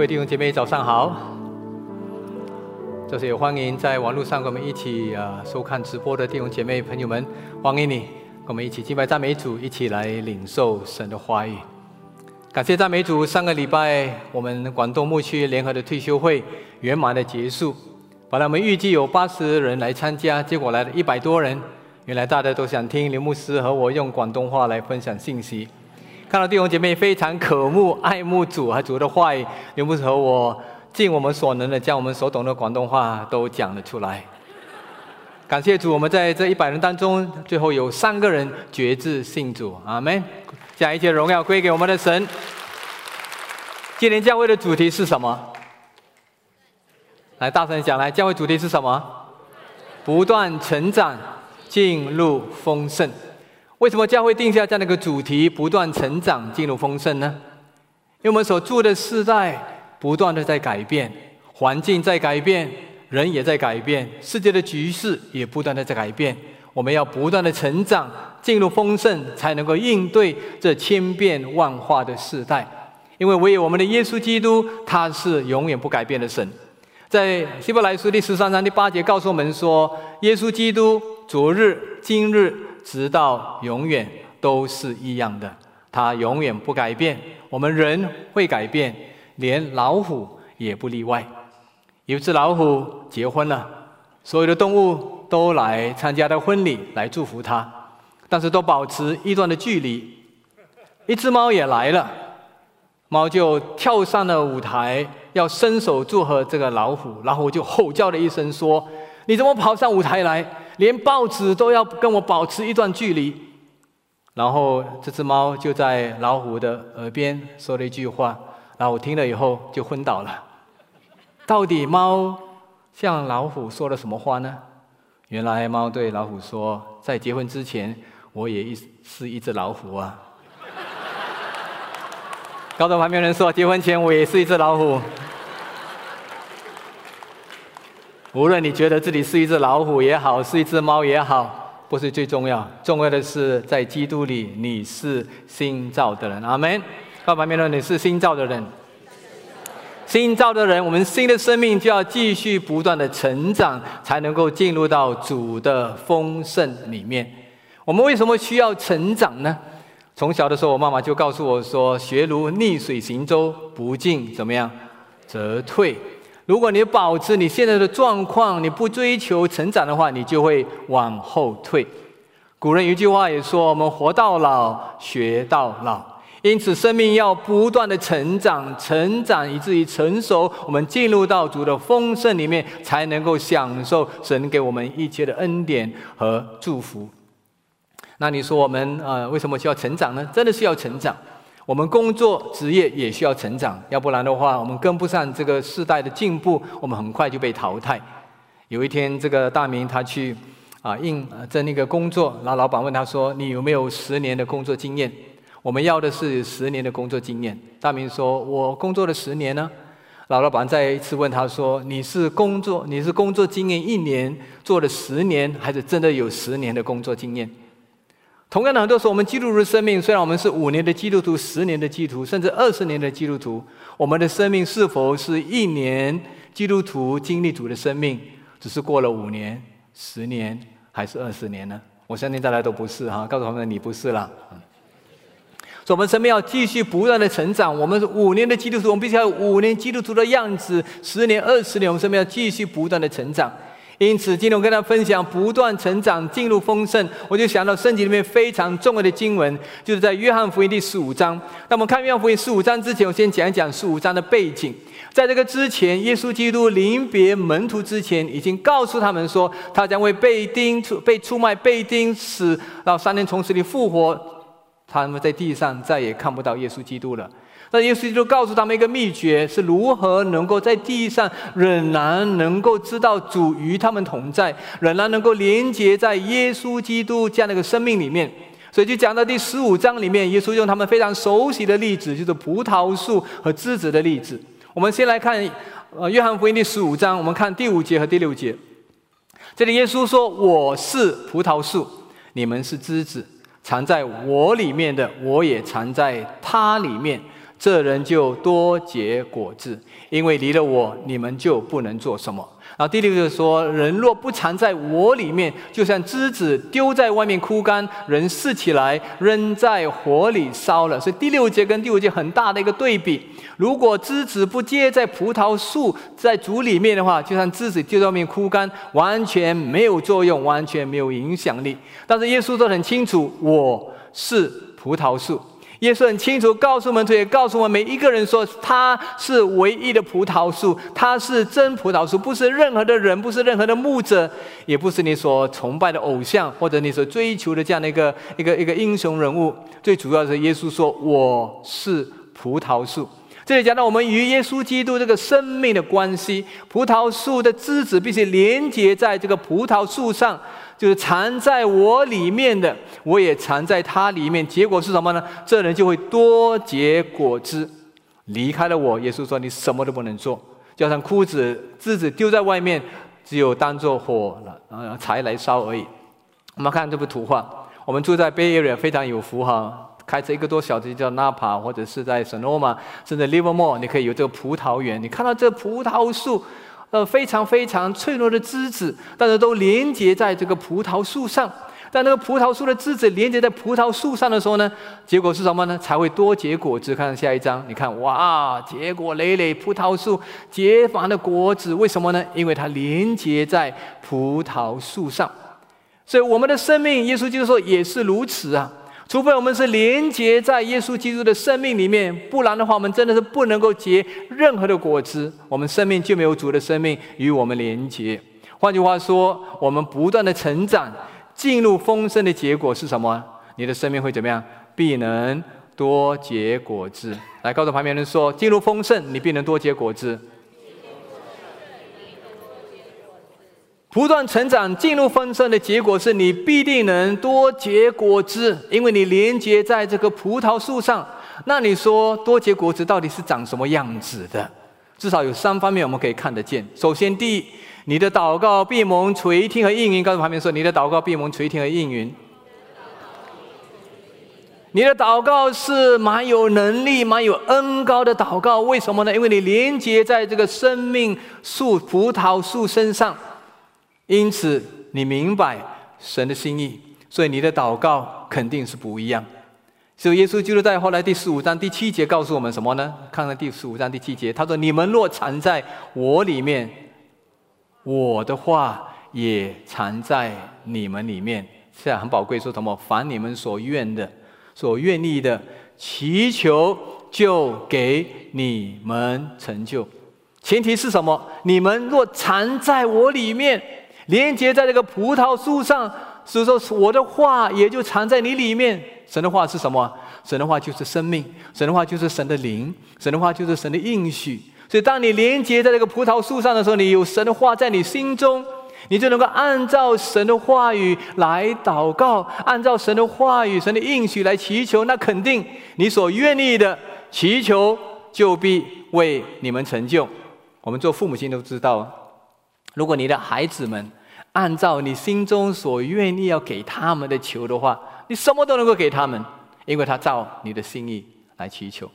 各位弟兄姐妹，早上好！这是也欢迎在网络上跟我们一起啊收看直播的弟兄姐妹朋友们，欢迎你，跟我们一起敬拜赞美主，一起来领受神的话语。感谢赞美主，上个礼拜我们广东牧区联合的退休会圆满的结束。本来我们预计有八十人来参加，结果来了一百多人。原来大家都想听刘牧师和我用广东话来分享信息。看到弟兄姐妹非常渴慕、爱慕主和主的话语，刘牧师和我尽我们所能的将我们所懂的广东话都讲了出来。感谢主，我们在这一百人当中，最后有三个人决志信主，阿门。将一切荣耀归给我们的神。今年教会的主题是什么？来，大声讲，来，教会主题是什么？不断成长，进入丰盛。为什么教会定下这样的一个主题，不断成长，进入丰盛呢？因为我们所住的世代不断的在改变，环境在改变，人也在改变，世界的局势也不断的在改变。我们要不断的成长，进入丰盛，才能够应对这千变万化的世代。因为唯有我们的耶稣基督，他是永远不改变的神。在希伯来书第十三章第八节告诉我们说，耶稣基督昨日、今日。直到永远都是一样的，它永远不改变。我们人会改变，连老虎也不例外。有只老虎结婚了，所有的动物都来参加他婚礼，来祝福他，但是都保持一段的距离。一只猫也来了，猫就跳上了舞台，要伸手祝贺这个老虎。老虎就吼叫了一声说：“你怎么跑上舞台来？”连报纸都要跟我保持一段距离，然后这只猫就在老虎的耳边说了一句话，老虎听了以后就昏倒了。到底猫向老虎说了什么话呢？原来猫对老虎说：“在结婚之前，我也一是一只老虎啊。”高头旁边人说：“结婚前我也是一只老虎。”无论你觉得自己是一只老虎也好，是一只猫也好，不是最重要，重要的是在基督里你是新造的人。阿门。告旁边说你是新造的人，新造的人，我们新的生命就要继续不断的成长，才能够进入到主的丰盛里面。我们为什么需要成长呢？从小的时候，我妈妈就告诉我说：“学如逆水行舟，不进怎么样，则退。”如果你保持你现在的状况，你不追求成长的话，你就会往后退。古人一句话也说：“我们活到老，学到老。”因此，生命要不断的成长，成长以至于成熟，我们进入到主的丰盛里面，才能够享受神给我们一切的恩典和祝福。那你说我们呃为什么需要成长呢？真的是要成长。我们工作职业也需要成长，要不然的话，我们跟不上这个时代的进步，我们很快就被淘汰。有一天，这个大明他去啊应征那个工作，然后老板问他说：“你有没有十年的工作经验？”我们要的是十年的工作经验。大明说：“我工作了十年呢。”老老板再一次问他说：“你是工作你是工作经验一年做了十年，还是真的有十年的工作经验？”同样的，很多时候我们基督徒的生命，虽然我们是五年的基督徒、十年的基督徒，甚至二十年的基督徒，我们的生命是否是一年基督徒经历主的生命，只是过了五年、十年还是二十年呢？我相信大家都不是哈。告诉他们，你不是了。所以，我们生命要继续不断的成长。我们是五年的基督徒，我们必须要五年基督徒的样子；十年、二十年，我们生命要继续不断的成长。因此，今天我跟大家分享不断成长、进入丰盛，我就想到圣经里面非常重要的经文，就是在约翰福音第十五章。那我们看约翰福音十五章之前，我先讲一讲十五章的背景。在这个之前，耶稣基督临别门徒之前，已经告诉他们说，他将会被钉、被出卖、被钉死，然后三天从死里复活。他们在地上再也看不到耶稣基督了。那耶稣就告诉他们一个秘诀，是如何能够在地上仍然能够知道主与他们同在，仍然能够连接在耶稣基督这样的一个生命里面。所以就讲到第十五章里面，耶稣用他们非常熟悉的例子，就是葡萄树和枝子的例子。我们先来看呃约翰福音第十五章，我们看第五节和第六节。这里耶稣说：“我是葡萄树，你们是枝子，藏在我里面的，我也藏在他里面。”这人就多结果子，因为离了我，你们就不能做什么。然后第六就是说，人若不藏在我里面，就像枝子丢在外面枯干，人拾起来扔在火里烧了。所以第六节跟第五节很大的一个对比。如果枝子不接在葡萄树在主里面的话，就像枝子丢在外面枯干，完全没有作用，完全没有影响力。但是耶稣都很清楚，我是葡萄树。耶稣很清楚告诉我们，也告诉我们每一个人说，他是唯一的葡萄树，他是真葡萄树，不是任何的人，不是任何的牧者，也不是你所崇拜的偶像，或者你所追求的这样的一个一个一个英雄人物。最主要是耶稣说，我是葡萄树。这里讲到我们与耶稣基督这个生命的关系，葡萄树的枝子必须连接在这个葡萄树上。就是藏在我里面的，我也藏在他里面。结果是什么呢？这人就会多结果子。离开了我，耶稣说你什么都不能做，就像枯子枝子丢在外面，只有当做火了，呃柴来烧而已。我们看这幅图画，我们住在 Bay Area 非常有福哈，开车一个多小时就到 Napa，或者是在 Sonoma，甚至 Livermore，你可以有这个葡萄园，你看到这葡萄树。呃，非常非常脆弱的枝子，但是都连接在这个葡萄树上。但那个葡萄树的枝子连接在葡萄树上的时候呢，结果是什么呢？才会多结果子。看下一章，你看，哇，结果累累，葡萄树结满了果子。为什么呢？因为它连接在葡萄树上。所以我们的生命，耶稣基督说也是如此啊。除非我们是连接在耶稣基督的生命里面，不然的话，我们真的是不能够结任何的果子。我们生命就没有主的生命与我们连接。换句话说，我们不断的成长，进入丰盛的结果是什么？你的生命会怎么样？必能多结果子。来告诉旁边人说：进入丰盛，你必能多结果子。不断成长、进入丰盛的结果是你必定能多结果子，因为你连接在这个葡萄树上。那你说多结果子到底是长什么样子的？至少有三方面我们可以看得见。首先，第一，你的祷告必蒙垂听和应允。告诉旁边说，你的祷告必蒙垂听和应允。你的祷告是蛮有能力、蛮有恩高的祷告。为什么呢？因为你连接在这个生命树、葡萄树身上。因此，你明白神的心意，所以你的祷告肯定是不一样。所以耶稣就是在后来第十五章第七节告诉我们什么呢？看看第十五章第七节，他说：“你们若藏在我里面，我的话也藏在你们里面。”这样，很宝贵。说什么？凡你们所愿的、所愿意的，祈求就给你们成就。前提是什么？你们若藏在我里面。连接在这个葡萄树上，所以说我的话也就藏在你里面。神的话是什么？神的话就是生命，神的话就是神的灵，神的话就是神的应许。所以当你连接在这个葡萄树上的时候，你有神的话在你心中，你就能够按照神的话语来祷告，按照神的话语、神的应许来祈求。那肯定你所愿意的祈求，就必为你们成就。我们做父母亲都知道，如果你的孩子们，按照你心中所愿意要给他们的求的话，你什么都能够给他们，因为他照你的心意来祈求。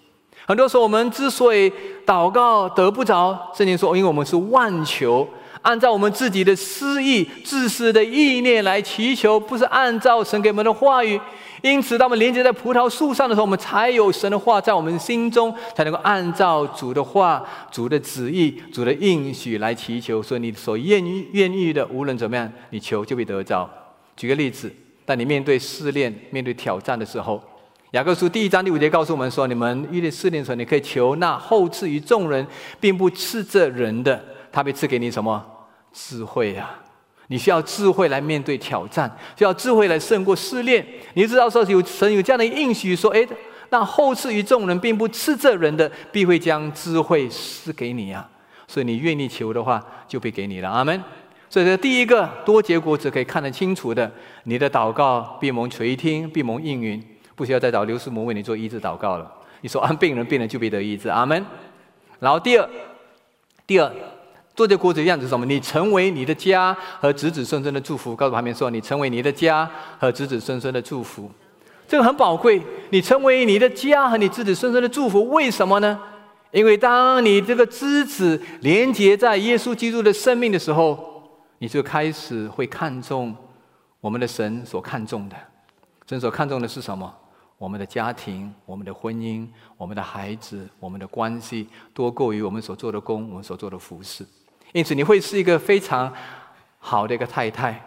很多时候，我们之所以祷告得不着，圣经说，因为我们是万求。按照我们自己的私意、自私的意念来祈求，不是按照神给我们的话语。因此，当我们连接在葡萄树上的时候，我们才有神的话在我们心中，才能够按照主的话、主的旨意、主的应许来祈求。所以，你所愿意、愿意的，无论怎么样，你求就会得着。举个例子，当你面对试炼、面对挑战的时候，雅各书第一章第五节告诉我们说：你们遇见试炼的时候，你可以求那后赐于众人，并不赐这人的，他会赐给你什么？智慧呀，你需要智慧来面对挑战，需要智慧来胜过试炼。你知道说有神有这样的应许，说哎，那后赐于众人，并不赐这人的，必会将智慧赐给你呀。所以你愿意求的话，就会给你了。阿门。所以这第一个多结果子可以看得清楚的，你的祷告闭蒙垂听，闭蒙应允，不需要再找刘师母为你做医治祷告了。你说按病人，病人就必得医治。阿门。然后第二，第二。做这果子的样子是什么？你成为你的家和子子孙孙的祝福。告诉旁边说，你成为你的家和子子孙孙的祝福。这个很宝贵。你成为你的家和你子子孙孙的祝福，为什么呢？因为当你这个枝子连接在耶稣基督的生命的时候，你就开始会看重我们的神所看重的。神所看重的是什么？我们的家庭、我们的婚姻、我们的孩子、我们的关系，多过于我们所做的工、我们所做的服饰。因此，你会是一个非常好的一个太太，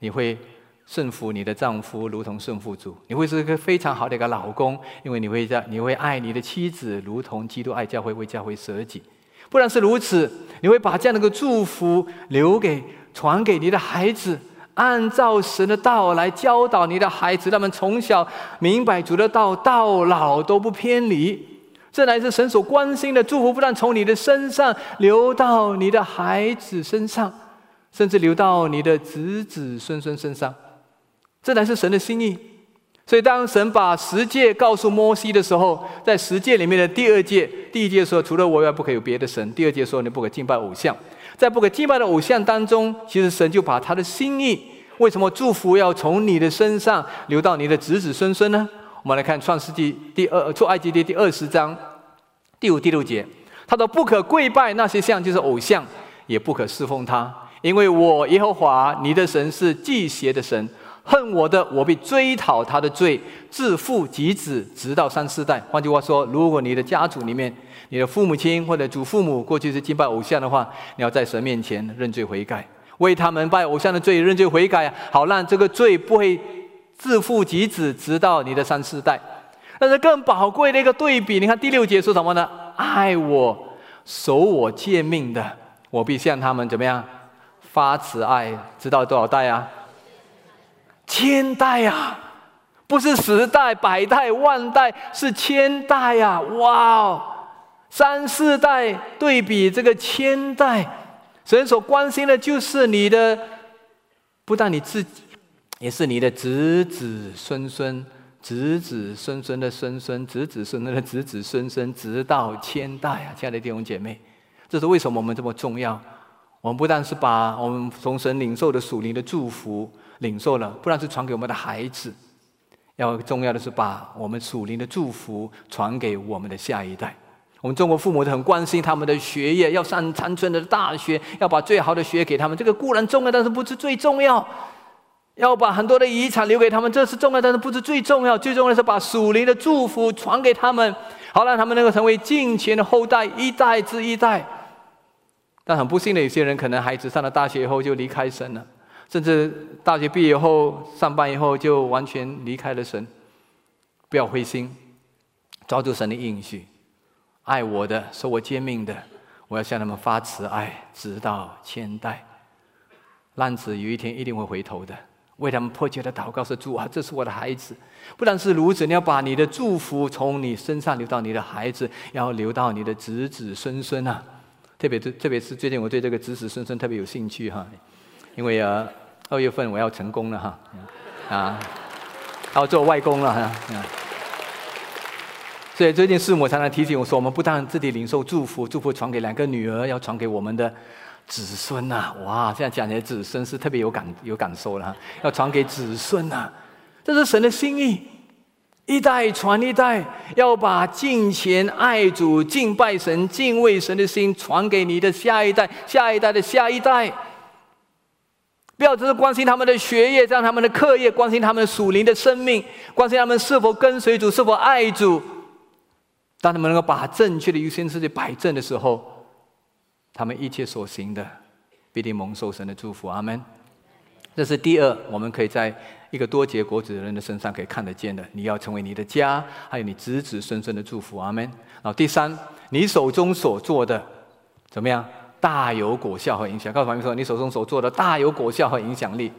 你会顺服你的丈夫，如同顺服主；你会是一个非常好的一个老公，因为你会在你会爱你的妻子，如同基督爱教会，为教会舍己。不然是如此，你会把这样的一个祝福留给、传给你的孩子。按照神的道来教导你的孩子，他们从小明白主的道，到老都不偏离。这乃是神所关心的祝福，不但从你的身上流到你的孩子身上，甚至流到你的子子孙孙身上。这乃是神的心意。所以，当神把十诫告诉摩西的时候，在十诫里面的第二诫，第一诫说：“除了我以外，不可以有别的神。”第二诫说：“你不可敬拜偶像。”在不可敬拜的偶像当中，其实神就把他的心意，为什么祝福要从你的身上流到你的子子孙孙呢？我们来看创世纪第二出埃及记第二十章第五第六节，他说：“不可跪拜那些像，就是偶像，也不可侍奉他，因为我耶和华你的神是祭邪的神。”恨我的，我必追讨他的罪，自父及子，直到三四代。换句话说，如果你的家族里面，你的父母亲或者祖父母过去是敬拜偶像的话，你要在神面前认罪悔改，为他们拜偶像的罪认罪悔改，好让这个罪不会自父及子，直到你的三四代。但是更宝贵的一个对比，你看第六节说什么呢？爱我、守我诫命的，我必向他们怎么样发慈爱，直到多少代啊？千代呀，不是十代、百代、万代，是千代呀！哇哦，三四代对比这个千代，神所关心的就是你的，不但你自己，也是你的子子孙孙、子子孙孙的孙孙、子子孙孙的子子孙孙，直到千代啊！亲爱的弟兄姐妹，这是为什么我们这么重要？我们不但是把我们从神领受的属灵的祝福。领受了，不但是传给我们的孩子。要重要的是把我们属灵的祝福传给我们的下一代。我们中国父母都很关心他们的学业，要上长春的大学，要把最好的学给他们。这个固然重要，但是不是最重要。要把很多的遗产留给他们，这是重要，但是不是最重要。最重要的是把属灵的祝福传给他们，好让他们能够成为敬虔的后代，一代之一代。但很不幸的，有些人可能孩子上了大学以后就离开神了。甚至大学毕业后上班以后就完全离开了神，不要灰心，抓住神的应许，爱我的、受我诫命的，我要向他们发慈爱，直到千代。浪子有一天一定会回头的，为他们迫切的祷告说：“主啊，这是我的孩子。”不但是如此，你要把你的祝福从你身上流到你的孩子，要流到你的子子孙孙啊！特别是特别是最近我对这个子子孙孙特别有兴趣哈。因为啊，二月份我要成功了哈，啊，要做外公了哈，所以最近师母常常提醒我说，我们不但自己领受祝福，祝福传给两个女儿，要传给我们的子孙呐！哇，现在讲起来子孙是特别有感有感受了，要传给子孙呐，这是神的心意，一代传一代，要把敬虔爱主、敬拜神、敬畏神的心传给你的下一代、下一代的下一代。不要只是关心他们的学业，让他们的课业，关心他们属灵的生命，关心他们是否跟随主，是否爱主。当他们能够把正确的优先次序摆正的时候，他们一切所行的必定蒙受神的祝福。阿门。这是第二，我们可以在一个多结果子的人的身上可以看得见的。你要成为你的家，还有你子子孙孙的祝福。阿门。然后第三，你手中所做的怎么样？大有果效和影响。告诉朋友说，你手中所做的大有果效和影响力。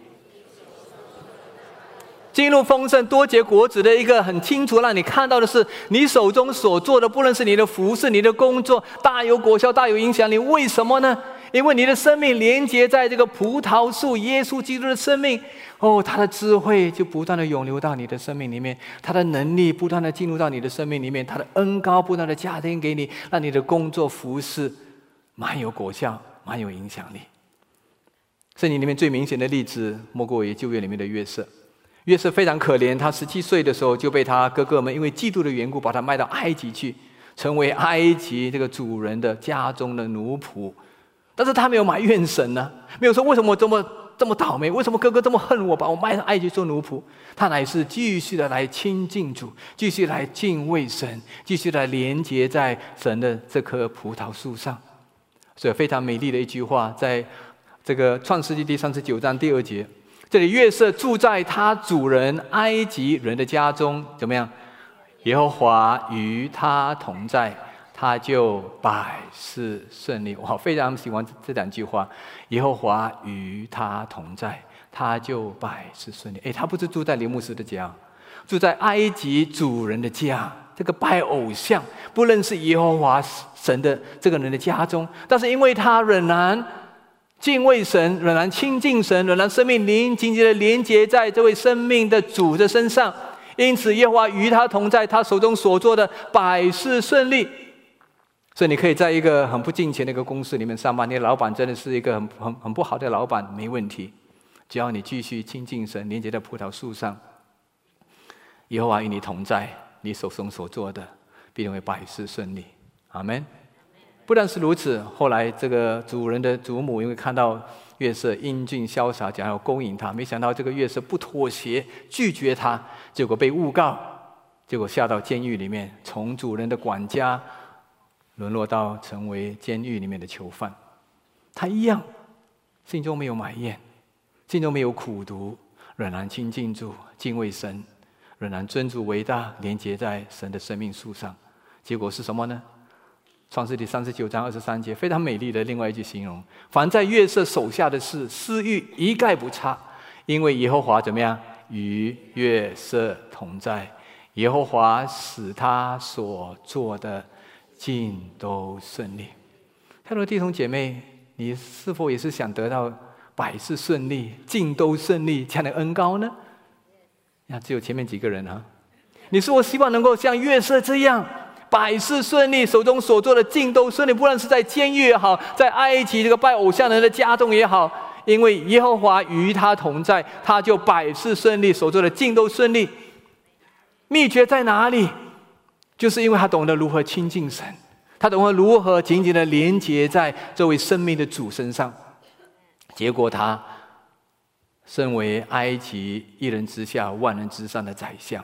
进入丰盛多结果子的一个很清楚，让你看到的是，你手中所做的，不论是你的服饰、你的工作，大有果效、大有影响力。为什么呢？因为你的生命连接在这个葡萄树耶稣基督的生命，哦，他的智慧就不断的涌流到你的生命里面，他的能力不断的进入到你的生命里面，他的恩高不断的加添给你，让你的工作服饰。蛮有果效，蛮有影响力。圣经里面最明显的例子，莫过于旧约里面的约瑟。约瑟非常可怜，他十七岁的时候就被他哥哥们因为嫉妒的缘故，把他卖到埃及去，成为埃及这个主人的家中的奴仆。但是他没有埋怨神呢，没有说为什么我这么这么倒霉，为什么哥哥这么恨我，把我卖到埃及做奴仆？他乃是继续的来亲近主，继续来敬畏神，继续来连接在神的这棵葡萄树上。所以非常美丽的一句话，在这个创世纪第三十九章第二节。这里约瑟住在他主人埃及人的家中，怎么样？耶和华与他同在，他就百事顺利。我非常喜欢这两句话：耶和华与他同在，他就百事顺利。哎，他不是住在林牧师的家，住在埃及主人的家。这个拜偶像、不认识耶和华神的这个人的家中，但是因为他仍然。敬畏神，仍然亲近神，仍然生命灵紧紧的连接在这位生命的主的身上。因此，耶和华与他同在，他手中所做的百事顺利。所以，你可以在一个很不敬钱的一个公司里面上班，你的老板真的是一个很很很不好的老板，没问题。只要你继续亲近神，连接在葡萄树上，耶和华与你同在，你手中所做的必定会百事顺利。阿门。不但是如此，后来这个主人的祖母因为看到月色英俊潇洒，想要勾引他，没想到这个月色不妥协，拒绝他，结果被诬告，结果下到监狱里面，从主人的管家沦落到成为监狱里面的囚犯。他一样，心中没有埋怨，心中没有苦读，仍然亲近主，敬畏神，仍然尊主为大，连接在神的生命树上。结果是什么呢？创世纪三十九章二十三节，非常美丽的另外一句形容：凡在月色手下的事，私欲一概不差，因为耶和华怎么样？与月色同在，耶和华使他所做的尽都顺利。太多弟兄姐妹，你是否也是想得到百事顺利、尽都顺利这样的恩高呢？那只有前面几个人啊，你是否希望能够像月色这样？百事顺利，手中所做的尽都顺利。不论是在监狱也好，在埃及这个拜偶像人的家中也好，因为耶和华与他同在，他就百事顺利，所做的尽都顺利。秘诀在哪里？就是因为他懂得如何亲近神，他懂得如何紧紧的连接在这位生命的主身上。结果，他身为埃及一人之下、万人之上的宰相。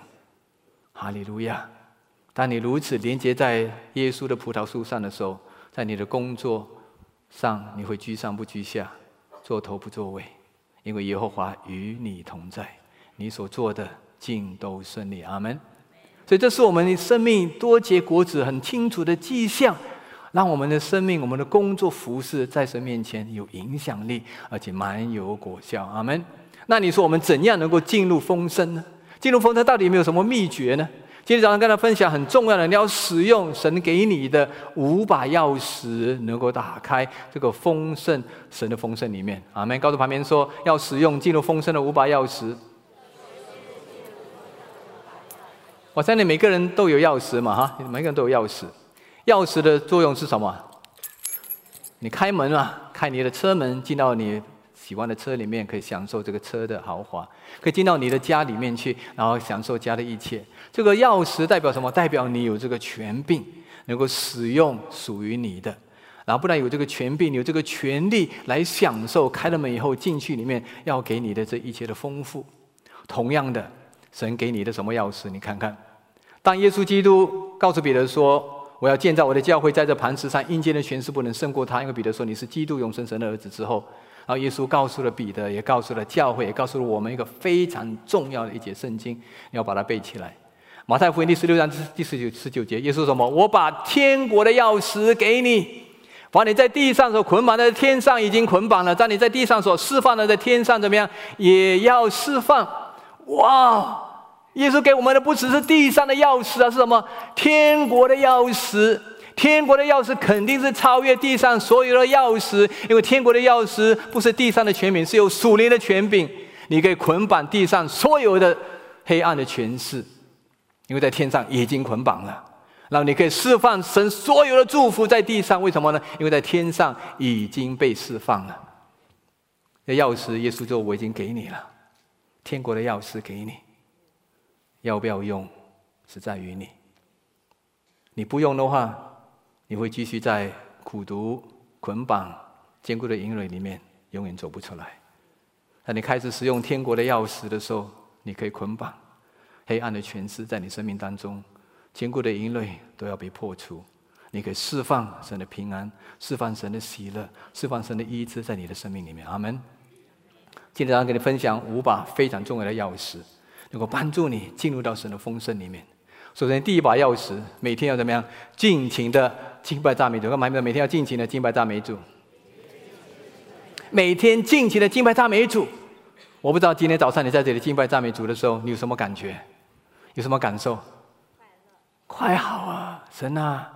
哈利路亚。当你如此连接在耶稣的葡萄树上的时候，在你的工作上，你会居上不居下，做头不做尾，因为耶和华与你同在，你所做的尽都顺利。阿门。所以，这是我们的生命多结果子很清楚的迹象，让我们的生命、我们的工作、服饰在神面前有影响力，而且蛮有果效。阿门。那你说我们怎样能够进入丰盛呢？进入丰盛到底有没有什么秘诀呢？今天早上跟他分享很重要的，你要使用神给你的五把钥匙，能够打开这个丰盛神的丰盛里面。阿门！告诉旁边说，要使用进入丰盛的五把钥匙。我相信每个人都有钥匙嘛，哈，每个人都有钥匙。钥匙的作用是什么？你开门啊，开你的车门，进到你。喜欢的车里面可以享受这个车的豪华，可以进到你的家里面去，然后享受家的一切。这个钥匙代表什么？代表你有这个权柄，能够使用属于你的。然后不但有这个权柄，有这个权利来享受开了门以后进去里面要给你的这一切的丰富。同样的，神给你的什么钥匙？你看看，当耶稣基督告诉彼得说：“我要建造我的教会，在这磐石上，阴间的权势不能胜过他。”因为彼得说：“你是基督永生神的儿子。”之后。然后耶稣告诉了彼得，也告诉了教会，也告诉了我们一个非常重要的一节圣经，你要把它背起来。马太福音第十六章第十九十九节，耶稣说什么？我把天国的钥匙给你，把你在地上所捆绑的，天上已经捆绑了；在你在地上所释放的，在天上怎么样，也要释放。哇！耶稣给我们的不只是地上的钥匙啊，是什么？天国的钥匙。天国的钥匙肯定是超越地上所有的钥匙，因为天国的钥匙不是地上的权柄，是有属灵的权柄。你可以捆绑地上所有的黑暗的权势，因为在天上已经捆绑了。然后你可以释放神所有的祝福在地上，为什么呢？因为在天上已经被释放了。那钥匙，耶稣说：“我已经给你了。天国的钥匙给你，要不要用，是在于你。你不用的话，你会继续在苦读、捆绑、坚固的营垒里面，永远走不出来。当你开始使用天国的钥匙的时候，你可以捆绑黑暗的权势在你生命当中，坚固的营垒都要被破除。你可以释放神的平安，释放神的喜乐，释放神的医治在你的生命里面。阿门。今天要跟你分享五把非常重要的钥匙，能够帮助你进入到神的丰盛里面。首先，第一把钥匙，每天要怎么样？尽情的敬拜赞美主。干嘛？每天要尽情的敬拜赞美主。每天尽情的敬拜赞美主。我不知道今天早上你在这里敬拜赞美主的时候，你有什么感觉？有什么感受？快。好啊，神啊！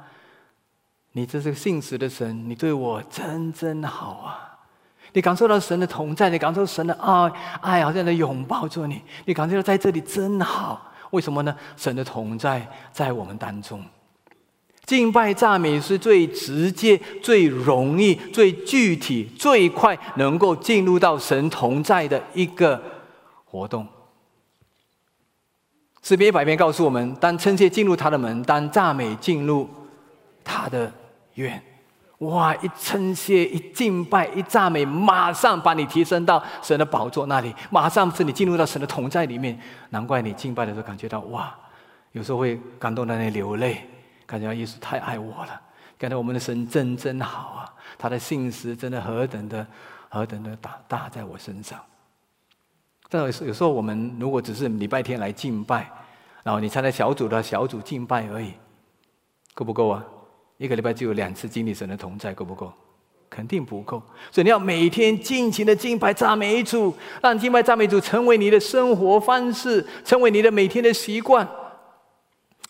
你这是个信实的神，你对我真真好啊！你感受到神的同在，你感受神的爱，爱好像在拥抱着你。你感觉到在这里真好。为什么呢？神的同在在我们当中，敬拜赞美是最直接、最容易、最具体、最快能够进入到神同在的一个活动。诗篇一百篇告诉我们：当称谢进入他的门，当赞美进入他的院。哇！一称谢，一敬拜，一赞美，马上把你提升到神的宝座那里，马上是你进入到神的同在里面。难怪你敬拜的时候感觉到哇，有时候会感动到那流泪，感觉到耶稣太爱我了，感觉我们的神真真好啊！他的信实真的何等的何等的大大在我身上。但有有时候我们如果只是礼拜天来敬拜，然后你参加小组的小组敬拜而已，够不够啊？一个礼拜就有两次经历神的同在，够不够？肯定不够。所以你要每天尽情的敬拜赞美主，让敬拜赞美主成为你的生活方式，成为你的每天的习惯。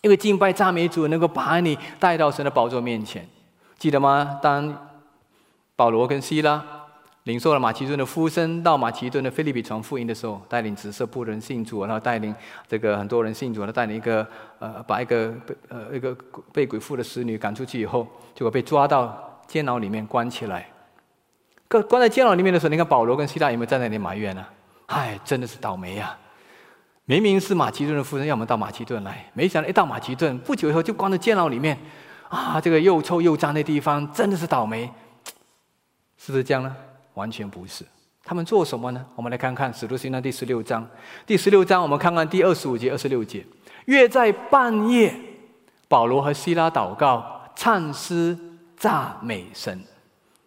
因为敬拜赞美主能够把你带到神的宝座面前，记得吗？当保罗跟希拉。领受了马其顿的呼声，到马其顿的菲利比传福音的时候，带领紫色布人信主，然后带领这个很多人信主，然后带领一个呃，把一个被呃一个被鬼附的使女赶出去以后，结果被抓到监牢里面关起来。关关在监牢里面的时候，你看保罗跟希腊有没有在那里埋怨呢？唉，真的是倒霉呀！明明是马其顿的夫人要我们到马其顿来，没想到一到马其顿，不久以后就关在监牢里面。啊，这个又臭又脏的地方，真的是倒霉，是不是这样呢？完全不是，他们做什么呢？我们来看看《使徒行传》第十六章。第十六章，我们看看第二十五节、二十六节。约在半夜，保罗和希拉祷告、唱诗、赞美神。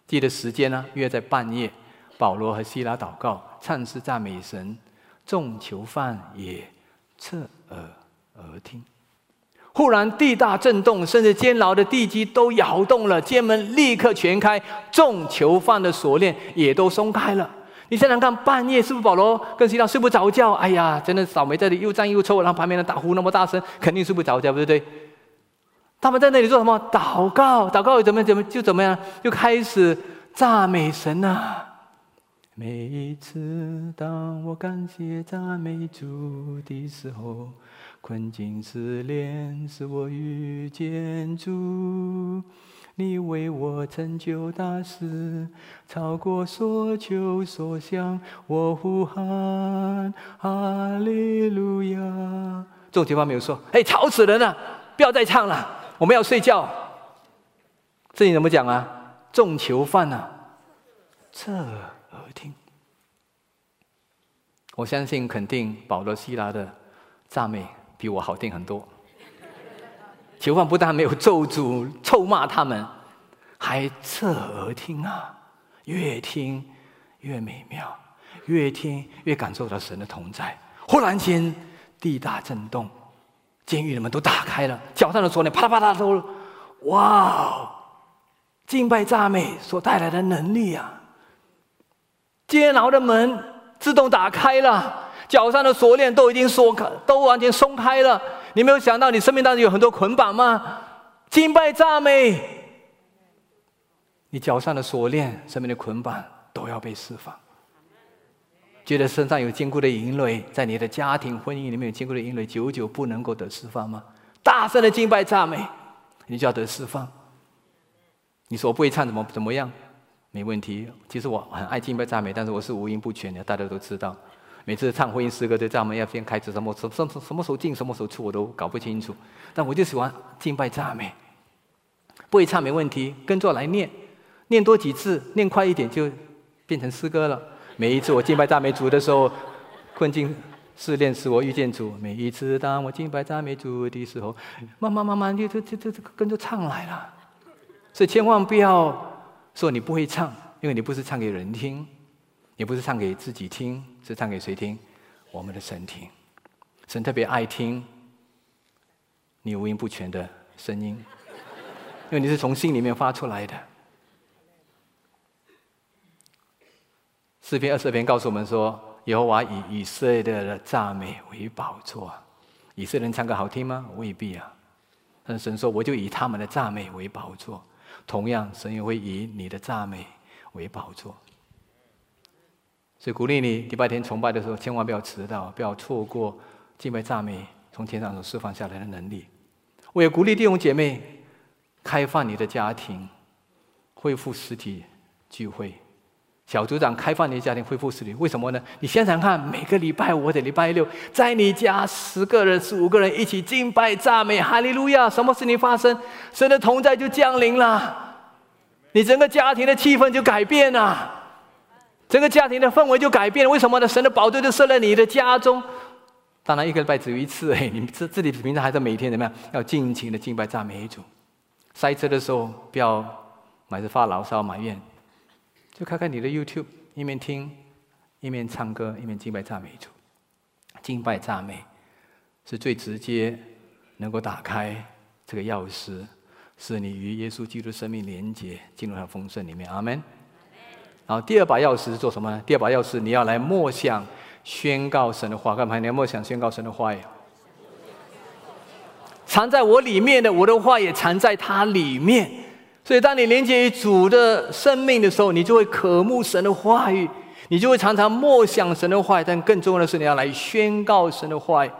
记得时间呢？约在半夜，保罗和希拉祷告、唱诗、赞美神。众囚犯也侧耳而听。忽然地大震动，甚至监牢的地基都摇动了，监门立刻全开，众囚犯的锁链也都松开了。你想想看，半夜是不是保罗跟希拉睡不着觉？哎呀，真的倒霉，这里又脏又臭，然后旁边的打呼那么大声，肯定睡不着觉，对不对？他们在那里做什么？祷告，祷告怎么怎么就怎么样？就开始赞美神啊！每一次当我感谢赞美主的时候。困境失恋，使我遇见主。你为我成就大事，超过所求所想。我呼喊哈利路亚。这种地方没有说，哎，吵死人了，不要再唱了，我们要睡觉。这里怎么讲啊？众囚犯啊，这。我相信，肯定保罗、希拉的赞美。比我好听很多。囚犯不但没有咒诅、臭骂他们，还侧耳听啊，越听越美妙，越听越感受到神的同在。忽然间，地大震动，监狱的门都打开了，脚上的锁链啪啦啪啦都，哇！敬拜赞美所带来的能力啊！监牢的门自动打开了。脚上的锁链都已经锁开，都完全松开了。你没有想到，你生命当中有很多捆绑吗？敬拜赞美，你脚上的锁链、生命的捆绑都要被释放。觉得身上有坚固的营垒，在你的家庭、婚姻里面有坚固的营垒，久久不能够得释放吗？大声的敬拜赞美，你就要得释放。你说我不会唱，怎么怎么样？没问题。其实我很爱敬拜赞美，但是我是五音不全的，大家都知道。每次唱婚姻诗歌，都在我们要先开始什么什什什么时候进，什么时候出，我都搞不清楚。但我就喜欢敬拜赞美，不会唱没问题，跟着来念，念多几次，念快一点就变成诗歌了。每一次我敬拜赞美主的时候，困境试炼使我遇见主。每一次当我敬拜赞美主的时候，慢慢慢慢就就就就跟着唱来了。所以千万不要说你不会唱，因为你不是唱给人听。也不是唱给自己听，是唱给谁听？我们的神听。神特别爱听你五音不全的声音，因为你是从心里面发出来的。诗篇二十篇告诉我们说：“耶和华以以色列的赞美为宝座。”以色列人唱歌好听吗？未必啊。但神说：“我就以他们的赞美为宝座。”同样，神也会以你的赞美为宝座。所以鼓励你礼拜天崇拜的时候，千万不要迟到，不要错过敬拜赞美从天上所释放下来的能力。我也鼓励弟兄姐妹开放你的家庭，恢复实体聚会。小组长开放你的家庭，恢复实体，为什么呢？你想想看，每个礼拜五或者礼拜六，在你家十个人、十五个人一起敬拜赞美，哈利路亚！什么事情发生？神的同在就降临了，你整个家庭的气氛就改变了。整个家庭的氛围就改变了，为什么呢？神的宝座就设在你的家中。当然，一个礼拜只有一次，哎，你们自自己平常还是每天怎么样？要尽情的敬拜赞美主。塞车的时候，不要买着发牢骚埋怨，就看看你的 YouTube，一面听，一面唱歌，一面敬拜赞美主。敬拜赞美是最直接能够打开这个钥匙，使你与耶稣基督生命连接，进入他丰盛里面。阿门。然后第二把钥匙是做什么呢？第二把钥匙，你要来默想宣告神的话。干嘛？你要默想宣告神的话呀？藏在我里面的，我的话也藏在它里面。所以，当你连接于主的生命的时候，你就会渴慕神的话语，你就会常常默想神的话语。但更重要的是，你要来宣告神的话语。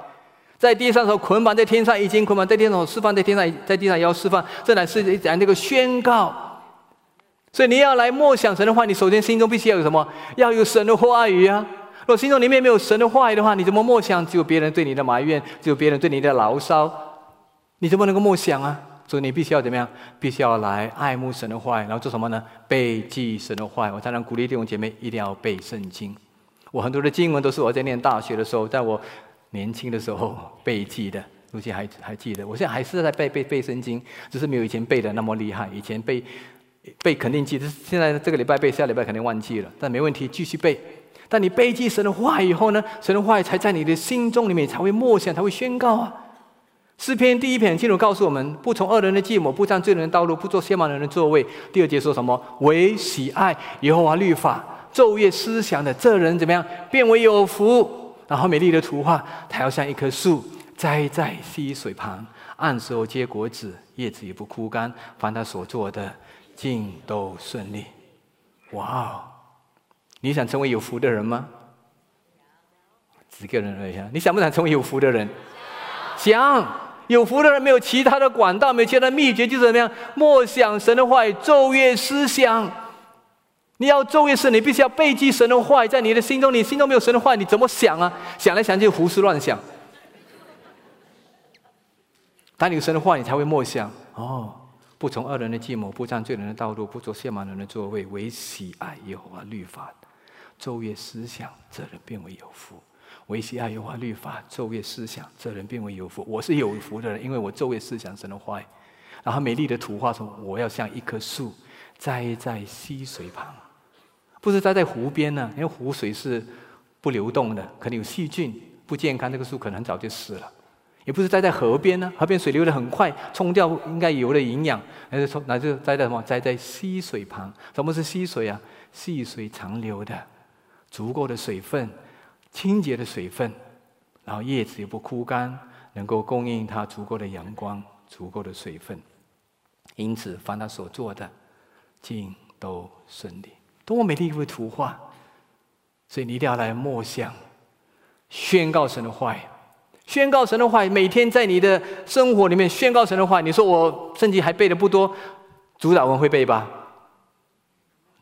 在地上时候捆绑，在天上已经捆绑；在天上释放，在天上在地上也要释放。这乃是讲那个宣告。所以你要来默想神的话，你首先心中必须要有什么？要有神的话语啊！若心中里面没有神的话语的话，你怎么默想？只有别人对你的埋怨，只有别人对你的牢骚，你怎么能够默想啊？所以你必须要怎么样？必须要来爱慕神的话，然后做什么呢？背记神的话。我常常鼓励弟兄姐妹一定要背圣经。我很多的经文都是我在念大学的时候，在我年轻的时候背记的，如今还还记得。我现在还是在背背背圣经，只是没有以前背的那么厉害。以前背。背肯定记，是现在这个礼拜背，下礼拜肯定忘记了，但没问题，继续背。但你背记神的话以后呢，神的话才在你的心中里面才会默想，才会宣告啊。诗篇第一篇清楚告诉我们：不从恶人的计谋，不占罪人的道路，不做亵慢人的座位。第二节说什么？唯喜爱耶和华律法，昼夜思想的这人怎么样？变为有福。然后美丽的图画，他要像一棵树栽在溪水旁，按时候结果子，叶子也不枯干。凡他所做的。尽都顺利，哇哦！你想成为有福的人吗？几个人而已啊！你想不想成为有福的人？想。有福的人没有其他的管道，没有其他的秘诀，就是怎么样？默想神的话语，昼夜思想。你要昼夜思，你必须要背记神的话语，在你的心中。你心中没有神的话，你怎么想啊？想来想去胡思乱想。当你有神的话，你才会默想哦。不从恶人的计谋，不占罪人的道路，不做亵慢人的座位，唯喜爱耶和华律法，昼夜思想，这人变为有福。维西爱耶和华律法，昼夜思想，这人变为有福。我是有福的人，因为我昼夜思想神的话。然后美丽的图画说：“我要像一棵树，栽在溪水旁，不是栽在湖边呢，因为湖水是不流动的，可能有细菌，不健康，这个树可能很早就死了。”也不是栽在河边呢，河边水流得很快，冲掉应该有的营养，还是从那就栽在什么？栽在溪水旁。什么是溪水啊？细水长流的，足够的水分，清洁的水分，然后叶子也不枯干，能够供应它足够的阳光，足够的水分。因此，凡他所做的，尽都顺利。多么美丽一幅图画！所以你一定要来默想，宣告神的话。宣告神的话，每天在你的生活里面宣告神的话。你说我圣经还背的不多，主导文会背吧？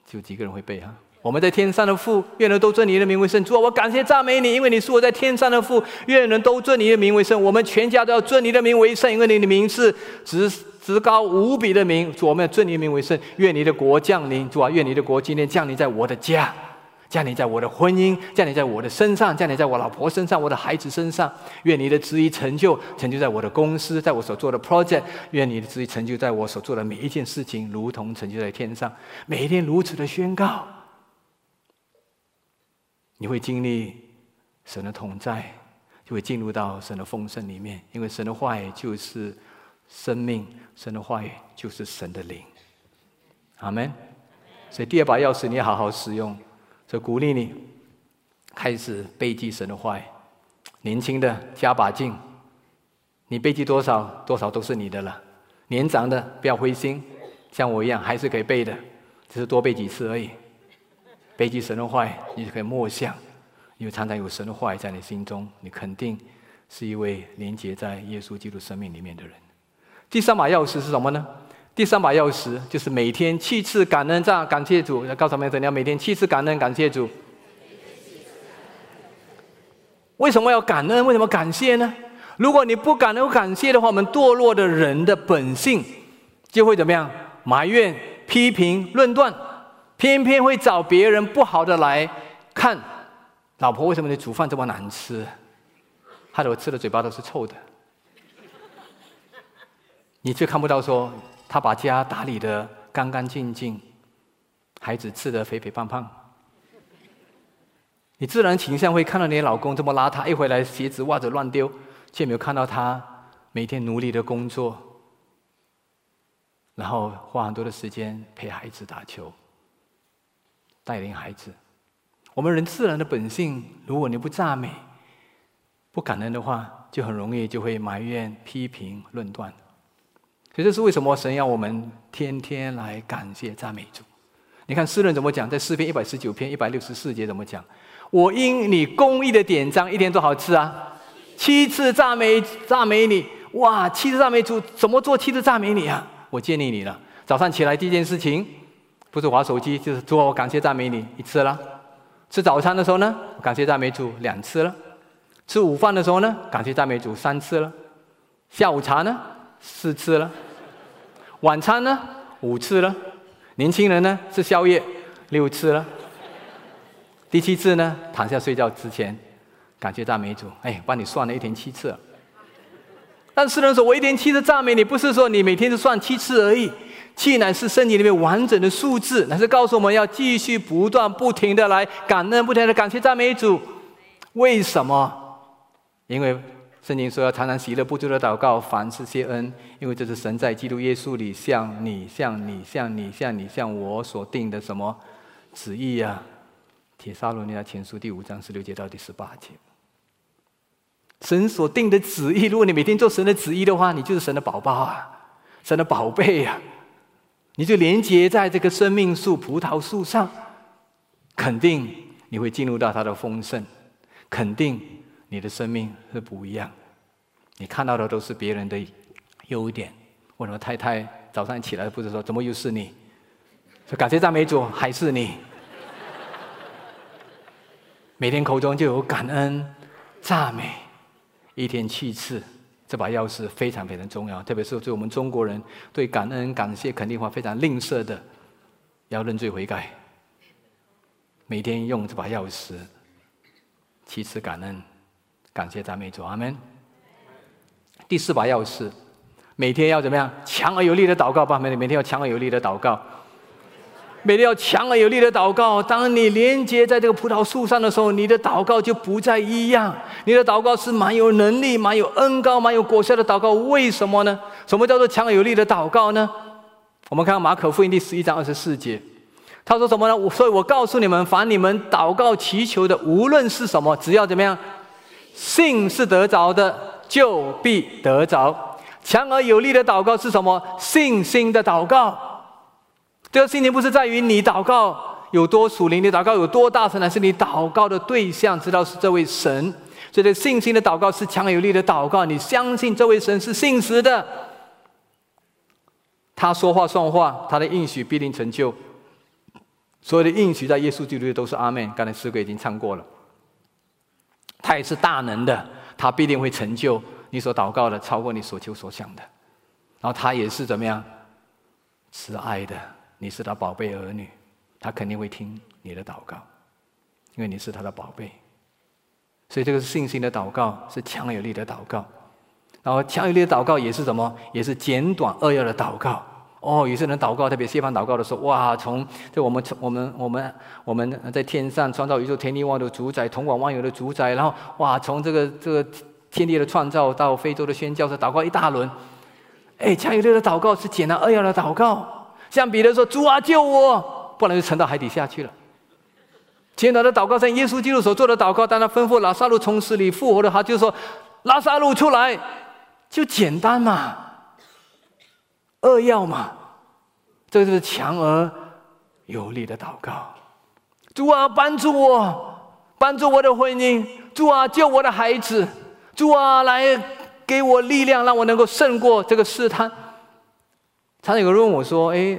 就几个人会背哈？我们在天上的父，愿人都尊你的名为圣。主啊，我感谢赞美你，因为你是我在天上的父，愿人都尊你的名为圣。我们全家都要尊你的名为圣，因为你的名是直直高无比的名。主，我们要尊你的名为圣。愿你的国降临，主啊，愿你的国今天降临在我的家。降临在我的婚姻，降临在我的身上，降临在我老婆身上，我的孩子身上。愿你的旨意成就，成就在我的公司，在我所做的 project。愿你的旨意成就在我所做的每一件事情，如同成就在天上。每一天如此的宣告，你会经历神的同在，就会进入到神的丰盛里面。因为神的话语就是生命，神的话语就是神的灵。阿门。所以第二把钥匙，你好好使用。就鼓励你开始背记神的话语，年轻的加把劲，你背记多少多少都是你的了。年长的不要灰心，像我一样还是可以背的，只是多背几次而已。背记神的话，你就可以默想，因为常常有神的话在你心中，你肯定是一位连接在耶稣基督生命里面的人。第三把钥匙是什么呢？第三把钥匙就是每天七次感恩赞感谢主。要告诉我们你要每天七次感恩感谢主。为什么要感恩？为什么感谢呢？如果你不感恩感谢的话，我们堕落的人的本性就会怎么样？埋怨、批评、论断，偏偏会找别人不好的来看。老婆为什么你煮饭这么难吃？害得我吃的嘴巴都是臭的。你却看不到说。他把家打理的干干净净，孩子吃的肥肥胖胖。你自然倾向会看到你老公这么邋遢，一回来鞋子袜子乱丢，却没有看到他每天努力的工作，然后花很多的时间陪孩子打球，带领孩子。我们人自然的本性，如果你不赞美、不感恩的话，就很容易就会埋怨、批评、论断。所以这是为什么神要我们天天来感谢赞美主。你看诗人怎么讲，在诗篇一百十九篇一百六十四节怎么讲？我因你公义的典章，一天多少次啊？七次赞美赞美你，哇！七次赞美主，怎么做七次赞美你啊？我建议你了，早上起来第一件事情，不是划手机，就是主我感谢赞美你一次了。吃早餐的时候呢，感谢赞美主两次了。吃午饭的时候呢，感谢赞美主三次了。下午茶呢，四次了。晚餐呢五次了，年轻人呢吃宵夜六次了，第七次呢躺下睡觉之前，感谢赞美主，哎，帮你算了一天七次了。但是呢说，我一天七次赞美你，不是说你每天就算七次而已，既乃是身体里面完整的数字，乃是告诉我们要继续不断不停的来感恩，不停的感谢赞美主。为什么？因为。圣经说要常常喜乐不住的祷告，凡事谢恩，因为这是神在基督耶稣里向你、向你、向你、向你、向我所定的什么旨意啊？铁沙罗尼亚前书第五章十六节到第十八节，神所定的旨意，如果你每天做神的旨意的话，你就是神的宝宝啊，神的宝贝呀，你就连接在这个生命树葡萄树上，肯定你会进入到它的丰盛，肯定。你的生命是不一样，你看到的都是别人的优点。为什么太太早上起来不是说怎么又是你？说感谢赞美主，还是你？每天口中就有感恩、赞美，一天七次，这把钥匙非常非常重要。特别是对我们中国人，对感恩、感谢、肯定话非常吝啬的，要认罪悔改。每天用这把钥匙，其次感恩。感谢赞美主，阿门。第四把钥匙，每天要怎么样？强而有力的祷告吧，每每天要强而有力的祷告。每天要强而有力的祷告。当你连接在这个葡萄树上的时候，你的祷告就不再一样。你的祷告是蛮有能力、蛮有恩高、蛮有果效的祷告。为什么呢？什么叫做强而有力的祷告呢？我们看马可福音第十一章二十四节，他说什么呢？所以我告诉你们，凡你们祷告祈求的，无论是什么，只要怎么样？信是得着的，就必得着。强而有力的祷告是什么？信心的祷告。这个信心不是在于你祷告有多属灵，你祷告有多大声，乃是你祷告的对象知道是这位神。所以，这信心的祷告是强有力的祷告。你相信这位神是信实的，他说话算话，他的应许必定成就。所有的应许在耶稣基督里都是阿门。刚才诗歌已经唱过了，他也是大能的，他必定会成就你所祷告的，超过你所求所想的。然后他也是怎么样慈爱的，你是他宝贝儿女，他肯定会听你的祷告，因为你是他的宝贝。所以这个是信心的祷告，是强有力的祷告。然后强有力的祷告也是什么？也是简短扼要的祷告。哦，有些人祷告，特别西方祷告的时候，哇，从这我们从我们我们我们在天上创造宇宙天地万物的主宰，统管万有的主宰，然后哇，从这个这个天地的创造到非洲的宣教，是祷告一大轮。哎，强有力的祷告是简单扼要的祷告。像彼得说：“主啊，救我！”不然就沉到海底下去了。简短的祷告，像耶稣基督所做的祷告，当他吩咐拉萨路从死里复活的话，就说：“拉萨路出来！”就简单嘛，扼要嘛，这就是强而有力的祷告。主啊，帮助我，帮助我的婚姻。主啊，救我的孩子。主啊，来给我力量，让我能够胜过这个试探。常常有人问我说：“哎，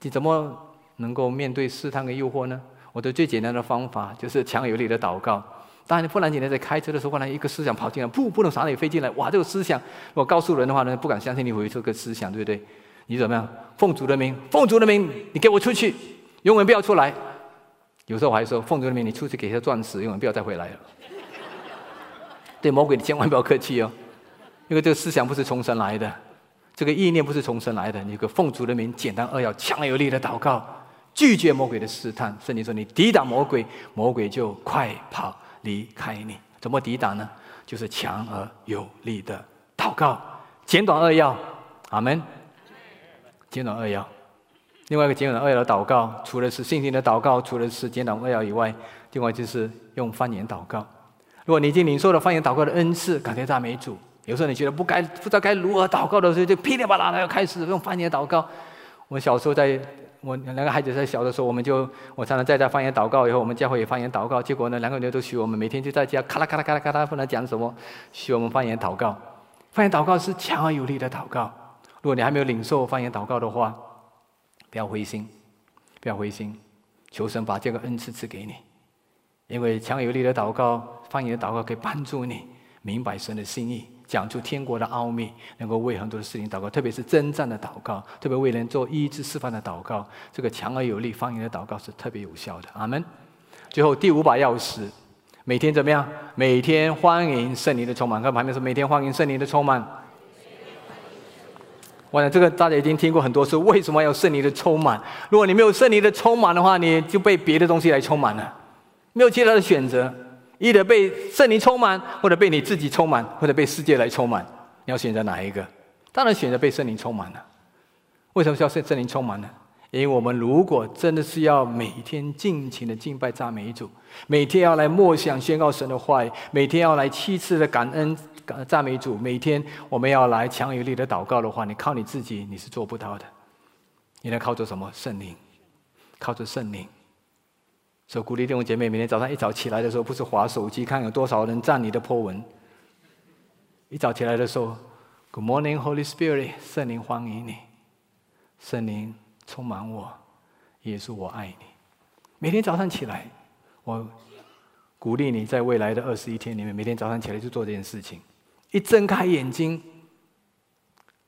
你怎么能够面对试探跟诱惑呢？”我的最简单的方法就是强有力的祷告。当然，你忽然间在开车的时候，忽然一个思想跑进来，噗，不能啥也飞进来，哇！这个思想，我告诉人的话呢，不敢相信你会有这个思想，对不对？你怎么样？奉主的名，奉主的名，你给我出去，永远不要出来。有时候我还说，奉主的名，你出去给他钻石，永远不要再回来了。对魔鬼，你千万不要客气哦，因为这个思想不是重生来的，这个意念不是从神来的。你个奉主的名，简单扼要、强有力的祷告，拒绝魔鬼的试探。圣经说，你抵挡魔鬼，魔鬼就快跑。离开你，怎么抵挡呢？就是强而有力的祷告，简短扼要，阿门。简短扼要。另外一个简短扼要的祷告，除了是信心的祷告，除了是简短扼要以外，另外就是用方言祷告。如果你已经领受了方言祷告的恩赐，感谢赞美主。有时候你觉得不该不知道该如何祷告的时候，就噼里啪啦的要开始用方言祷告。我小时候在。我两个孩子在小的时候，我们就我常常在家方言祷告，以后我们教会也方言祷告。结果呢，两个人都学我们，每天就在家咔啦咔啦咔啦咔啦，不能讲什么，学我们方言祷告。方言祷告是强而有力的祷告。如果你还没有领受方言祷告的话，不要灰心，不要灰心，求神把这个恩赐赐给你，因为强有力的祷告，方言的祷告可以帮助你明白神的心意。讲出天国的奥秘，能够为很多的事情祷告，特别是征战的祷告，特别为人做医治示范的祷告，这个强而有力方言的祷告是特别有效的。阿门。最后第五把钥匙，每天怎么样？每天欢迎圣灵的充满。看旁边说，每天欢迎圣灵的充满。我想这个大家已经听过很多次，为什么要圣灵的充满？如果你没有圣灵的充满的话，你就被别的东西来充满了，没有其他的选择。一的被圣灵充满，或者被你自己充满，或者被世界来充满，你要选择哪一个？当然选择被圣灵充满了。为什么需要圣圣灵充满呢？因为我们如果真的是要每天尽情的敬拜赞美主，每天要来默想宣告神的话语，每天要来七次的感恩赞美主，每天我们要来强有力的祷告的话，你靠你自己你是做不到的。你能靠着什么？圣灵，靠着圣灵。所以鼓励弟兄姐妹，每天早上一早起来的时候，不是划手机看有多少人赞你的破文。一早起来的时候，Good morning, Holy Spirit，圣灵欢迎你，圣灵充满我，耶稣我爱你。每天早上起来，我鼓励你在未来的二十一天里面，每天早上起来就做这件事情。一睁开眼睛，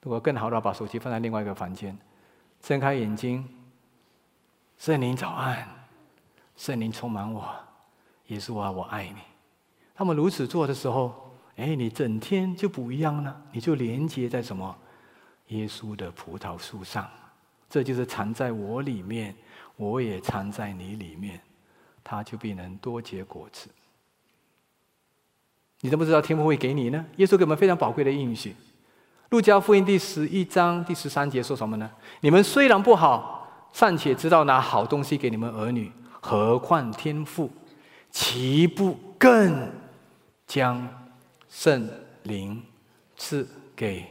如果更好的把手机放在另外一个房间，睁开眼睛，圣灵早安。圣灵充满我，耶稣啊，我爱你。他们如此做的时候，哎，你整天就不一样了，你就连接在什么？耶稣的葡萄树上，这就是藏在我里面，我也藏在你里面，他就必能多结果子。你怎么知道天父会给你呢？耶稣给我们非常宝贵的应许。路加福音第十一章第十三节说什么呢？你们虽然不好，尚且知道拿好东西给你们儿女。何况天父，岂不更将圣灵赐给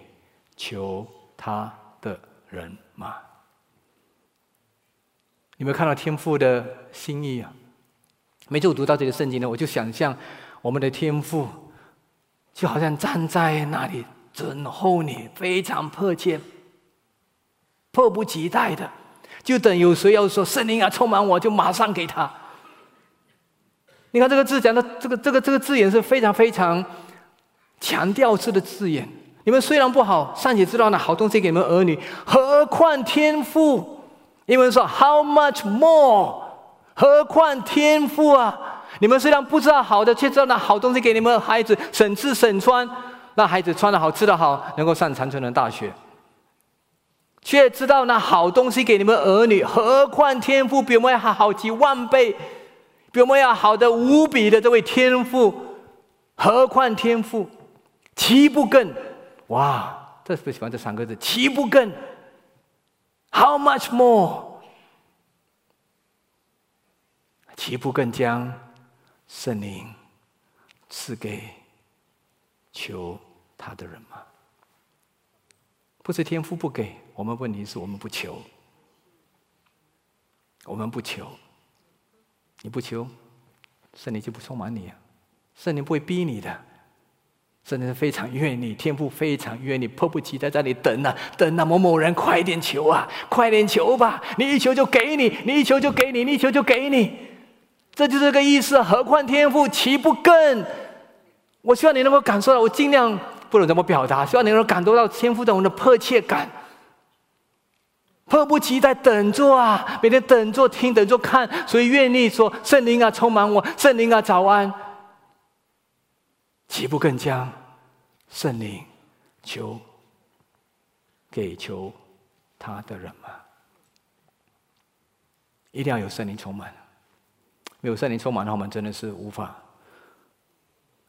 求他的人吗？有没有看到天父的心意啊？每次我读到这个圣经呢，我就想象我们的天父，就好像站在那里等候你，非常迫切、迫不及待的。就等有谁要说圣灵啊充满我，就马上给他。你看这个字讲的，这个这个这个字眼是非常非常强调式的字眼。你们虽然不好，尚且知道那好东西给你们儿女，何况天赋？英文说 How much more？何况天赋啊！你们虽然不知道好的，却知道那好东西给你们孩子省吃省穿，让孩子穿的好、吃的好，能够上长春的大学。却知道那好东西给你们儿女，何况天赋比我们要好几万倍，比我们要好的无比的这位天赋，何况天赋，岂不更？哇，特别喜欢这三个字，岂不更？How much more？岂不更将圣灵赐给求他的人吗？不是天赋不给。我们问题是我们不求，我们不求，你不求，圣灵就不充满你啊！圣灵不会逼你的，圣灵是非常愿意，天父非常愿意，迫不及待在那里等啊，等啊！某某人快点求啊，快点求吧！你一求就给你，你一求就给你，你一求就给你，这就是个意思。何况天父岂不更？我希望你能够感受到，我尽量不能怎么表达，希望你能够感受到天父对我们的迫切感。迫不及待等着啊！每天等着听，等着看，所以愿意说：“圣灵啊，充满我！圣灵啊，早安！”岂不更将圣灵求给求他的人吗？一定要有圣灵充满，没有圣灵充满的话，我们真的是无法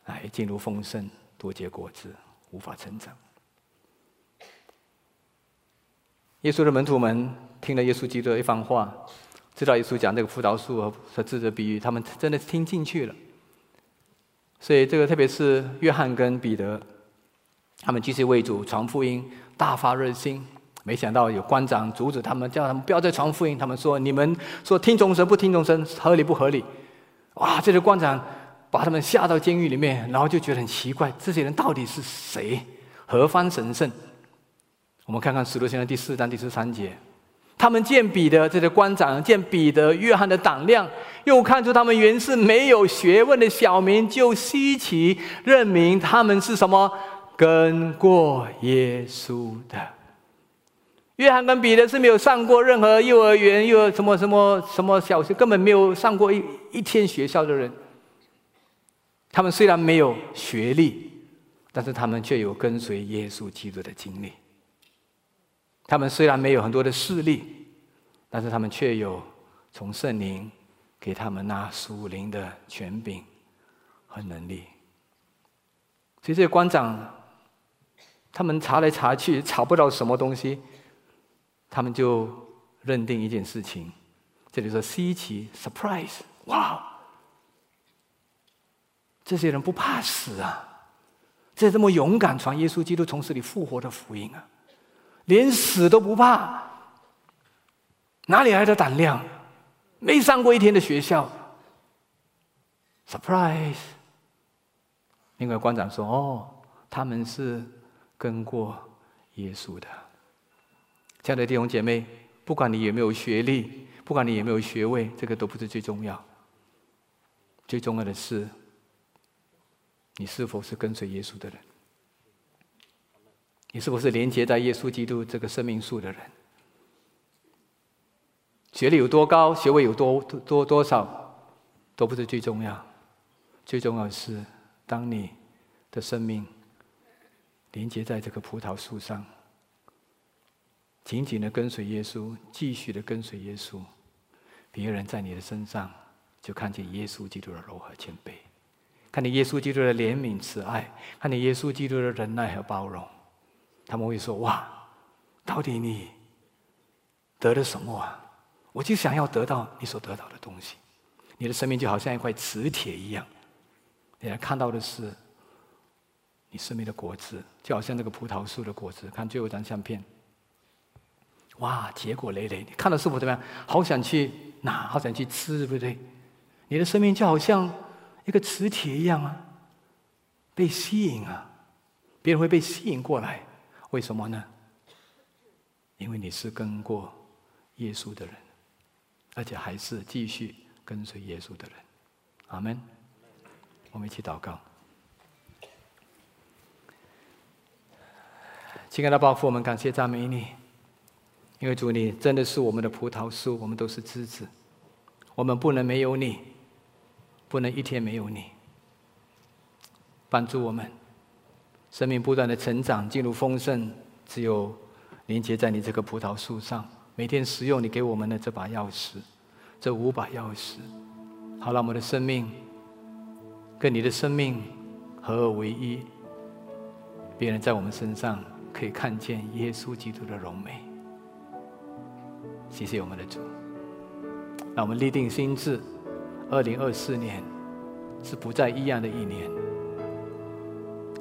来进入丰盛、多结果子，无法成长。耶稣的门徒们听了耶稣基督的一番话，知道耶稣讲这个葡萄树和枝的比喻，他们真的听进去了。所以，这个特别是约翰跟彼得，他们继续为主传福音，大发热心。没想到有官长阻止他们，叫他们不要再传福音。他们说：“你们说听众神不听众神，合理不合理？”哇！这些官长把他们下到监狱里面，然后就觉得很奇怪：这些人到底是谁？何方神圣？我们看看《使徒行传》第四章第十三节，他们见彼得这些官长，见彼得、约翰的胆量，又看出他们原是没有学问的小民，就稀奇，认明他们是什么跟过耶稣的。约翰跟彼得是没有上过任何幼儿园，又什么什么什么小学，根本没有上过一一天学校的人。他们虽然没有学历，但是他们却有跟随耶稣基督的经历。他们虽然没有很多的势力，但是他们却有从圣灵给他们那属灵的权柄和能力。所以这些官长，他们查来查去查不到什么东西，他们就认定一件事情，这里说稀奇 （surprise），哇！这些人不怕死啊，这这么勇敢传耶稣基督从死里复活的福音啊！连死都不怕，哪里来的胆量？没上过一天的学校，surprise。另外馆长说：“哦，他们是跟过耶稣的。”亲爱的弟兄姐妹，不管你有没有学历，不管你有没有学位，这个都不是最重要。最重要的是，你是否是跟随耶稣的人。你是不是连接在耶稣基督这个生命树的人？学历有多高，学位有多多多少，都不是最重要。最重要的是，当你的生命连接在这棵葡萄树上，紧紧的跟随耶稣，继续的跟随耶稣，别人在你的身上就看见耶稣基督的柔和谦卑，看见耶稣基督的怜悯慈爱，看见耶稣基督的忍耐和包容。他们会说：“哇，到底你得了什么啊？我就想要得到你所得到的东西。你的生命就好像一块磁铁一样，你看到的是你生命的果子，就好像那个葡萄树的果子。看最后一张相片，哇，结果累累，你看到是否怎么样？好想去拿，好想去吃，对不对？你的生命就好像一个磁铁一样啊，被吸引啊，别人会被吸引过来。”为什么呢？因为你是跟过耶稣的人，而且还是继续跟随耶稣的人。阿门。我们一起祷告。亲爱的爸父，我们感谢赞美你，因为主你真的是我们的葡萄树，我们都是枝子，我们不能没有你，不能一天没有你。帮助我们，生命不断的成长，进入丰盛，只有连接在你这个葡萄树上，每天使用你给我们的这把钥匙，这五把钥匙，好让我们的生命跟你的生命合而为一，别人在我们身上可以看见耶稣基督的荣美。谢谢我们的主，让我们立定心志，二零二四年是不再一样的一年。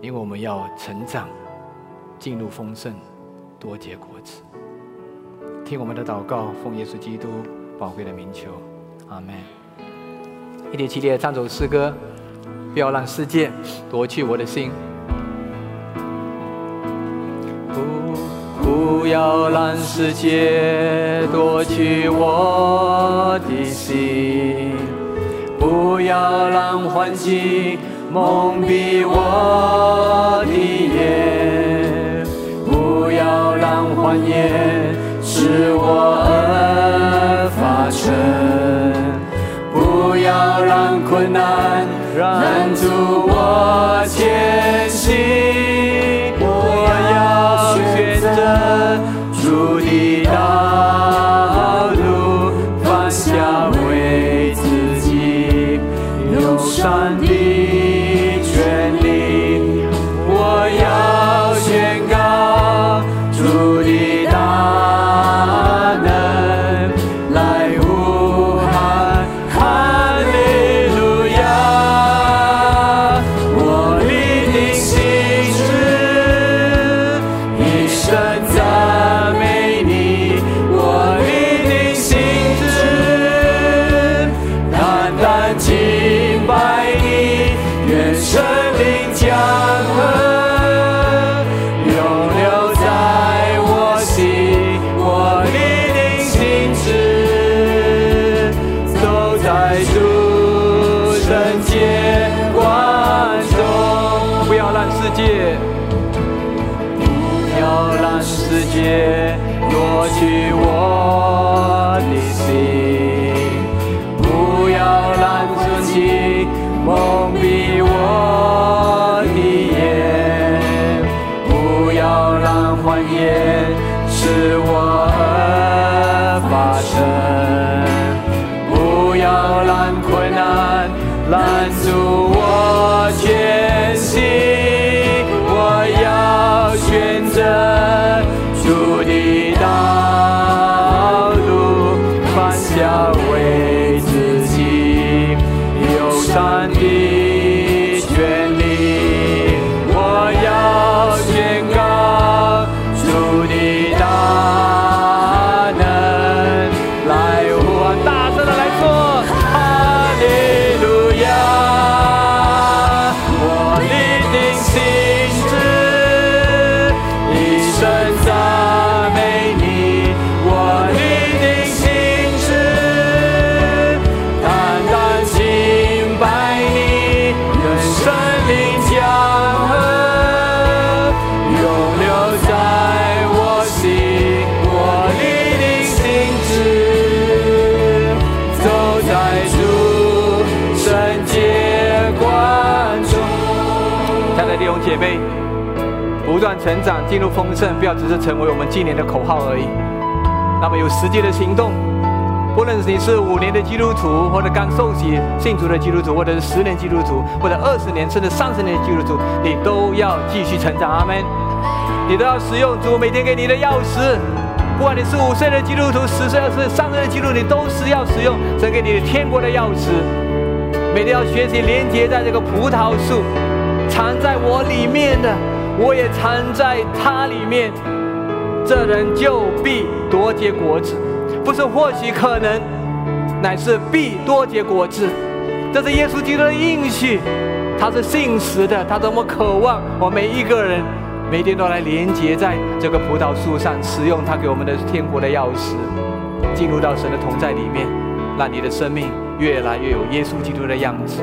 因为我们要成长，进入丰盛，多结果子。听我们的祷告，奉耶稣基督宝贵的名求，阿门。一起起立唱首诗歌，不要让世界夺去我的心。不，不要让世界夺去我的心，不要让环境。蒙蔽我的眼，不要让谎言使我而发生，不要让困难拦阻我前行。长，进入丰盛，不要只是成为我们今年的口号而已。那么有实际的行动，不论你是五年的基督徒，或者刚受洗信主的基督徒，或者是十年基督徒，或者二十年甚至三十年的基督徒，你都要继续成长。阿门。你都要使用主每天给你的钥匙，不管你是五岁的基督徒、十岁、二十岁、三十岁的基督徒，你都是要使用神给你的天国的钥匙。每天要学习连接在这个葡萄树，藏在我里面的。我也藏在他里面，这人就必多结果子，不是或许可能，乃是必多结果子。这是耶稣基督的应许，他是信实的，他多么渴望我每一个人每天都来连接在这个葡萄树上，使用他给我们的天国的钥匙。进入到神的同在里面，让你的生命越来越有耶稣基督的样子，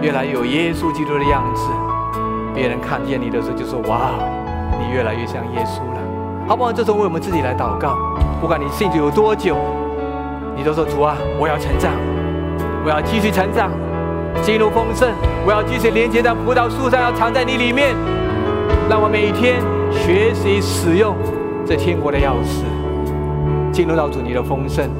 越来越有耶稣基督的样子。别人看见你的时候就说：“哇，你越来越像耶稣了。”好不好？这时候为我们自己来祷告，不管你信主有多久，你都说：“主啊，我要成长，我要继续成长，进入丰盛，我要继续连接在葡萄树上，要藏在你里面，让我每天学习使用这天国的钥匙，进入到主你的丰盛，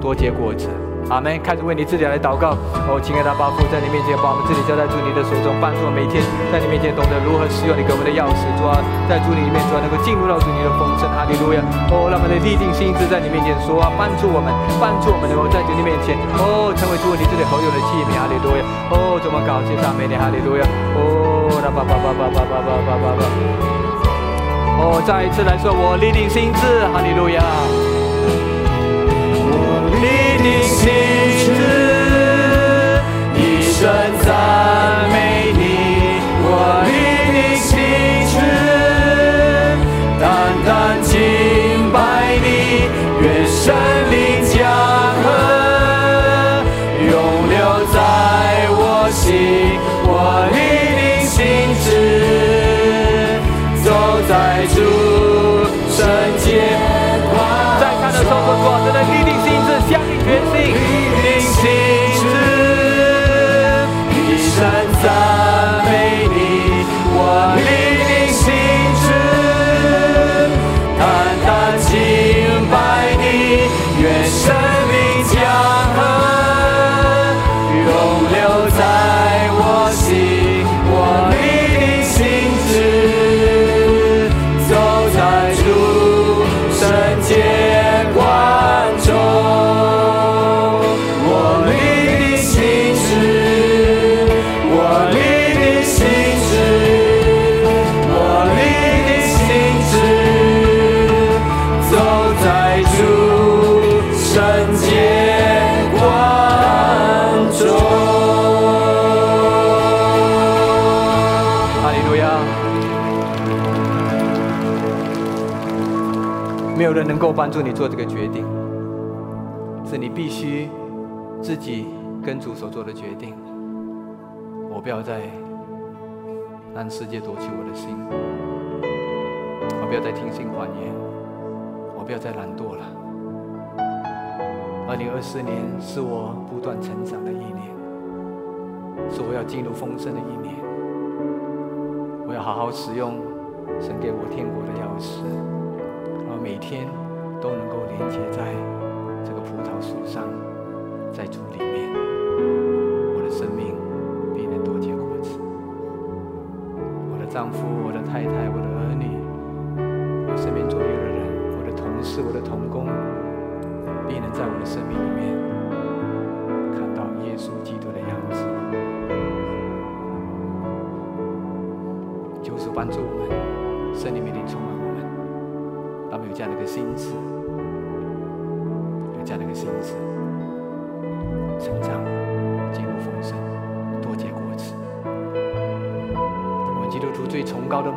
多结果子。”阿门！开始为你自己来祷告。哦，亲爱的巴父，在你面前把我们自己交在主你的手中，帮助我每天在你面前懂得如何使用你给我们的钥匙。主啊，在主你里面，主啊能够进入到主你的丰盛。哈利路亚！哦，让我们的立定心智在你面前说啊，帮助我们，帮助我们能够在主你面前，哦，成为主你这里好用的器皿。哈利路亚！哦，怎么搞？谢赞美你，哈利路亚！哦，啦叭叭叭叭叭叭叭叭叭叭！哦，再一次来说，我立定心智。哈利路亚！坚持帮助你做这个决定，是你必须自己跟主所做的决定。我不要再让世界夺取我的心，我不要再听信谎言，我不要再懒惰了。二零二四年是我不断成长的一年，是我要进入丰盛的一年。我要好好使用神给我天国的钥匙，然后每天都能够连接在这个葡萄树上，在主里面，我的生命必能多结果子。我的丈夫、我的太太、我的儿女，我身边左右的人，我的同事、我的同工，必能在我的生命里面看到耶稣基督的样子。就是帮助我们，圣灵命令充满心智，有这样的一个心智，成长，进入丰盛，多结果子。我们基督徒最崇高的